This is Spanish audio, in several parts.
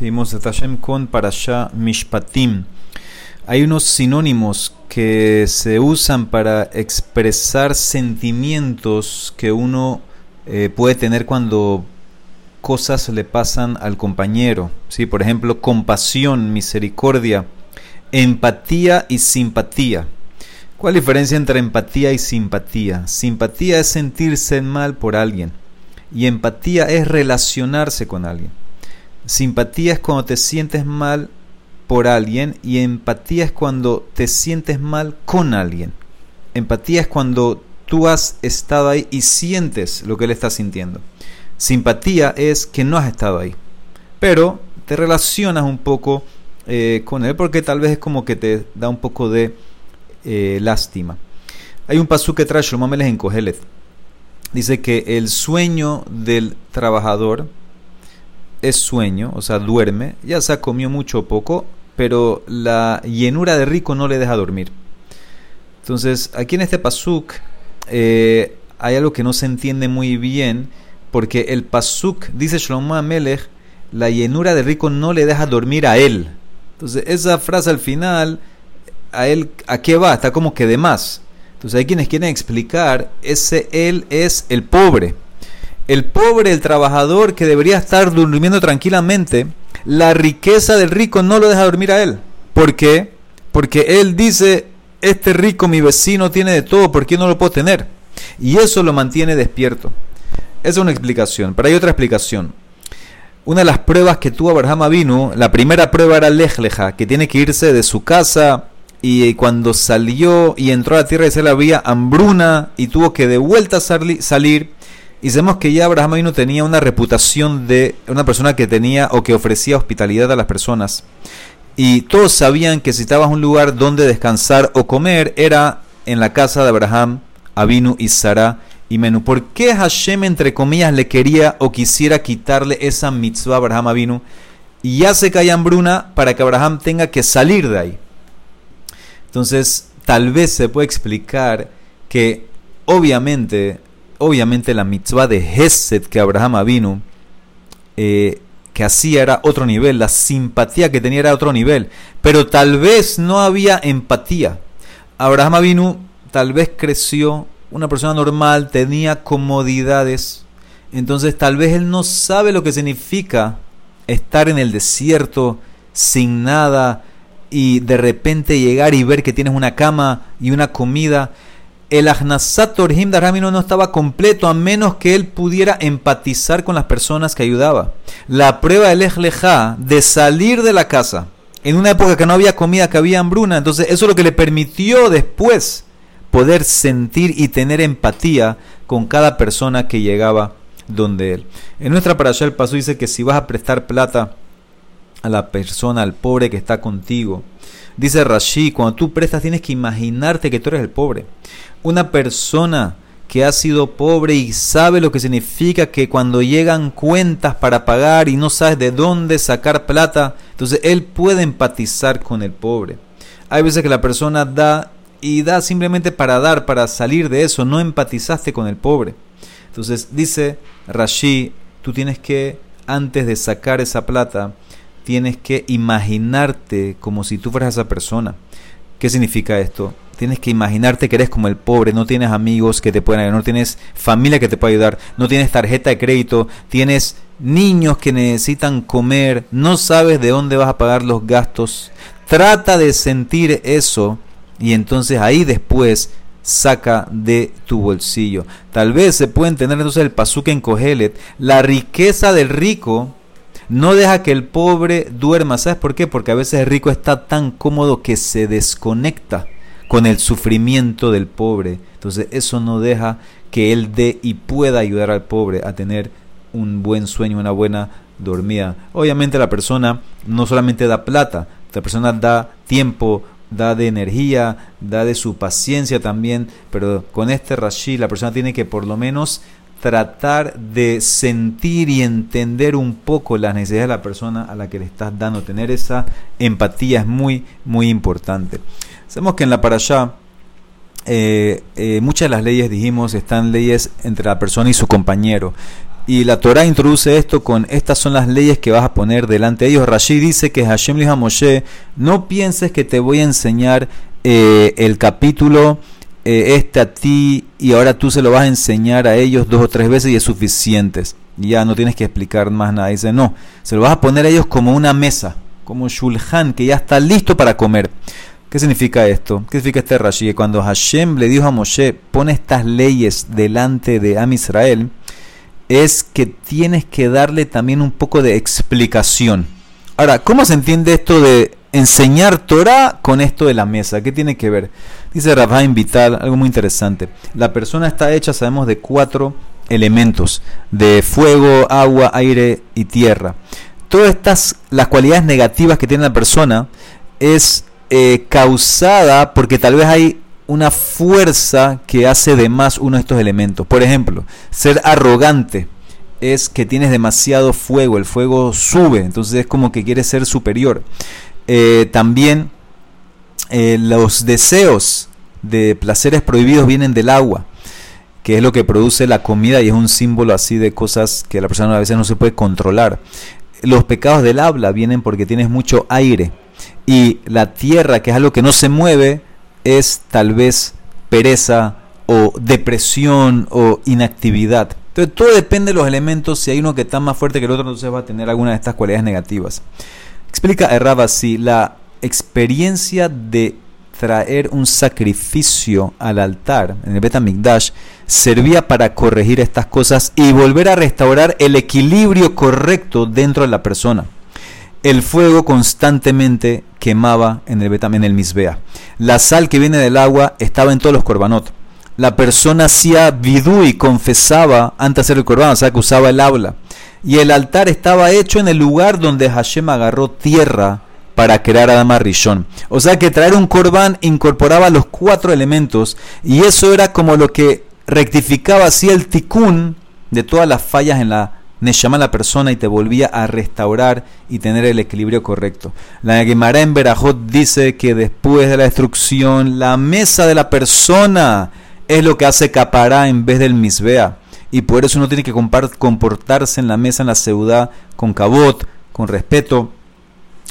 Seguimos con Mishpatim. Hay unos sinónimos que se usan para expresar sentimientos que uno eh, puede tener cuando cosas le pasan al compañero. ¿sí? Por ejemplo, compasión, misericordia, empatía y simpatía. ¿Cuál es la diferencia entre empatía y simpatía? Simpatía es sentirse mal por alguien y empatía es relacionarse con alguien. Simpatía es cuando te sientes mal por alguien y empatía es cuando te sientes mal con alguien. Empatía es cuando tú has estado ahí y sientes lo que él está sintiendo. Simpatía es que no has estado ahí, pero te relacionas un poco eh, con él porque tal vez es como que te da un poco de eh, lástima. Hay un pasú que trae Shlomo en Kohelet. Dice que el sueño del trabajador es sueño, o sea, duerme, ya se ha comido mucho o poco, pero la llenura de rico no le deja dormir. Entonces, aquí en este pasuk eh, hay algo que no se entiende muy bien, porque el pasuk dice Shlomo Amelech, la llenura de rico no le deja dormir a él. Entonces, esa frase al final, a él, ¿a qué va? Está como que de más. Entonces, hay quienes quieren explicar, ese él es el pobre el pobre, el trabajador que debería estar durmiendo tranquilamente, la riqueza del rico no lo deja dormir a él. ¿Por qué? Porque él dice, este rico, mi vecino, tiene de todo, ¿por qué no lo puedo tener? Y eso lo mantiene despierto. Esa es una explicación, pero hay otra explicación. Una de las pruebas que tuvo Abraham vino, la primera prueba era Lejleja, que tiene que irse de su casa y cuando salió y entró a la tierra de Israel había hambruna y tuvo que de vuelta salir y sabemos que ya Abraham Avinu tenía una reputación de una persona que tenía o que ofrecía hospitalidad a las personas. Y todos sabían que si estabas un lugar donde descansar o comer era en la casa de Abraham, Avinu y Sara y Menú. ¿Por qué Hashem, entre comillas, le quería o quisiera quitarle esa mitzvah a Abraham Avinu? Y ya se cae hambruna para que Abraham tenga que salir de ahí. Entonces, tal vez se puede explicar que obviamente obviamente la mitzvah de Hesed que Abraham vino, eh, que hacía era otro nivel, la simpatía que tenía era otro nivel, pero tal vez no había empatía. Abraham vino tal vez creció, una persona normal, tenía comodidades, entonces tal vez él no sabe lo que significa estar en el desierto sin nada y de repente llegar y ver que tienes una cama y una comida el Ahnasat Torhim Ramino no estaba completo a menos que él pudiera empatizar con las personas que ayudaba. La prueba del Ejleja de salir de la casa en una época que no había comida, que había hambruna, entonces eso es lo que le permitió después poder sentir y tener empatía con cada persona que llegaba donde él. En nuestra parasha el paso dice que si vas a prestar plata a la persona, al pobre que está contigo, dice Rashi, cuando tú prestas tienes que imaginarte que tú eres el pobre una persona que ha sido pobre y sabe lo que significa que cuando llegan cuentas para pagar y no sabes de dónde sacar plata, entonces él puede empatizar con el pobre. Hay veces que la persona da y da simplemente para dar, para salir de eso, no empatizaste con el pobre. Entonces dice Rashi, tú tienes que, antes de sacar esa plata, tienes que imaginarte como si tú fueras esa persona. ¿Qué significa esto? Tienes que imaginarte que eres como el pobre, no tienes amigos que te puedan ayudar, no tienes familia que te pueda ayudar, no tienes tarjeta de crédito, tienes niños que necesitan comer, no sabes de dónde vas a pagar los gastos. Trata de sentir eso y entonces ahí después saca de tu bolsillo. Tal vez se puede entender entonces el pasuque en Cogelet, la riqueza del rico no deja que el pobre duerma. ¿Sabes por qué? Porque a veces el rico está tan cómodo que se desconecta con el sufrimiento del pobre. Entonces eso no deja que él dé y pueda ayudar al pobre a tener un buen sueño, una buena dormida. Obviamente la persona no solamente da plata, la persona da tiempo, da de energía, da de su paciencia también, pero con este Rashi la persona tiene que por lo menos tratar de sentir y entender un poco las necesidades de la persona a la que le estás dando. Tener esa empatía es muy, muy importante. Sabemos que en la parasha eh, eh, muchas de las leyes, dijimos, están leyes entre la persona y su compañero. Y la Torah introduce esto con estas son las leyes que vas a poner delante de ellos. Rashi dice que Hashem le dijo a Moshe, no pienses que te voy a enseñar eh, el capítulo eh, este a ti y ahora tú se lo vas a enseñar a ellos dos o tres veces y es suficiente. Ya no tienes que explicar más nada. Dice, no, se lo vas a poner a ellos como una mesa, como un shulhan que ya está listo para comer. ¿Qué significa esto? ¿Qué significa este Rashi? Que cuando Hashem le dijo a Moshe, pone estas leyes delante de Am Israel, es que tienes que darle también un poco de explicación. Ahora, ¿cómo se entiende esto de enseñar Torah con esto de la mesa? ¿Qué tiene que ver? Dice Rabhaim Vital, algo muy interesante. La persona está hecha, sabemos, de cuatro elementos, de fuego, agua, aire y tierra. Todas estas, las cualidades negativas que tiene la persona, es eh, causada porque tal vez hay una fuerza que hace de más uno de estos elementos. Por ejemplo, ser arrogante es que tienes demasiado fuego, el fuego sube, entonces es como que quieres ser superior. Eh, también eh, los deseos de placeres prohibidos vienen del agua, que es lo que produce la comida y es un símbolo así de cosas que la persona a veces no se puede controlar. Los pecados del habla vienen porque tienes mucho aire y la tierra, que es algo que no se mueve, es tal vez pereza o depresión o inactividad. Entonces todo depende de los elementos. Si hay uno que está más fuerte que el otro, entonces va a tener alguna de estas cualidades negativas. Explica Erraba si la experiencia de traer un sacrificio al altar en el Betamigdash servía para corregir estas cosas y volver a restaurar el equilibrio correcto dentro de la persona el fuego constantemente quemaba en el en el misbea. La sal que viene del agua estaba en todos los corbanot. La persona hacía vidú y confesaba antes de hacer el corbán, o sea que usaba el habla. Y el altar estaba hecho en el lugar donde Hashem agarró tierra para crear Adama Rishon. O sea que traer un corbán incorporaba los cuatro elementos y eso era como lo que rectificaba así el tikkun de todas las fallas en la Neshama la persona y te volvía a restaurar y tener el equilibrio correcto. La Gemara en Berajot dice que después de la destrucción, la mesa de la persona es lo que hace capará en vez del misbea. Y por eso uno tiene que comportarse en la mesa, en la ciudad, con cabot, con respeto.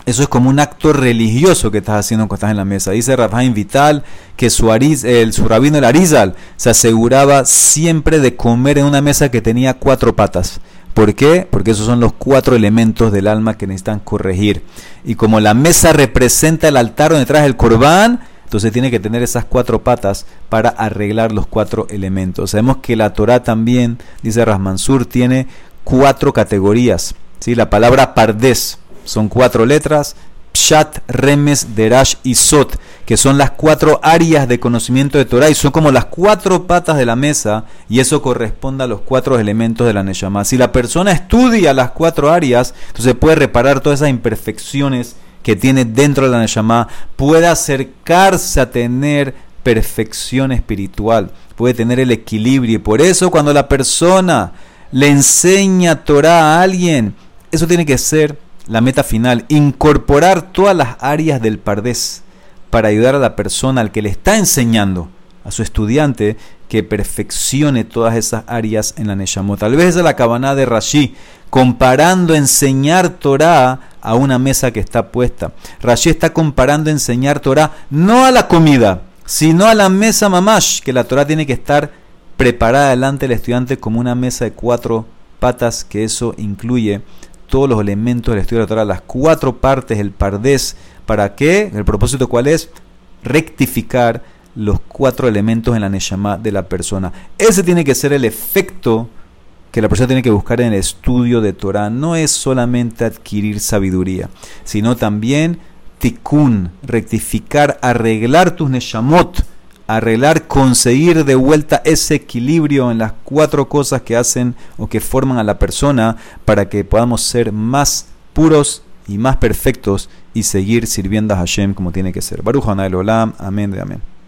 Eso es como un acto religioso que estás haciendo cuando estás en la mesa. Dice Rafael Vital que su, el, rabino el Arizal se aseguraba siempre de comer en una mesa que tenía cuatro patas. ¿Por qué? Porque esos son los cuatro elementos del alma que necesitan corregir. Y como la mesa representa el altar donde traes el corbán, entonces tiene que tener esas cuatro patas para arreglar los cuatro elementos. Sabemos que la Torah también, dice Rasmansur, tiene cuatro categorías. ¿sí? La palabra pardes son cuatro letras, Pshat, Remes, Derash y Sot, que son las cuatro áreas de conocimiento de Torah y son como las cuatro patas de la mesa y eso corresponde a los cuatro elementos de la Neshama. Si la persona estudia las cuatro áreas, entonces puede reparar todas esas imperfecciones que tiene dentro de la Neshama, puede acercarse a tener perfección espiritual, puede tener el equilibrio y por eso cuando la persona le enseña Torah a alguien, eso tiene que ser la meta final, incorporar todas las áreas del pardés para ayudar a la persona al que le está enseñando, a su estudiante, que perfeccione todas esas áreas en la Neshamot. Tal vez es la cabana de Rashi, comparando enseñar Torah a una mesa que está puesta. Rashi está comparando enseñar Torah no a la comida, sino a la mesa mamash, que la Torah tiene que estar preparada delante del estudiante como una mesa de cuatro patas, que eso incluye todos los elementos del estudio de la Torah, las cuatro partes, el pardés, ¿para qué? El propósito cuál es? Rectificar los cuatro elementos en la Neshama de la persona. Ese tiene que ser el efecto que la persona tiene que buscar en el estudio de Torah. No es solamente adquirir sabiduría, sino también tikkun, rectificar, arreglar tus Neshamot arreglar, conseguir de vuelta ese equilibrio en las cuatro cosas que hacen o que forman a la persona para que podamos ser más puros y más perfectos y seguir sirviendo a Hashem como tiene que ser. Baruch Olam, amén de amén.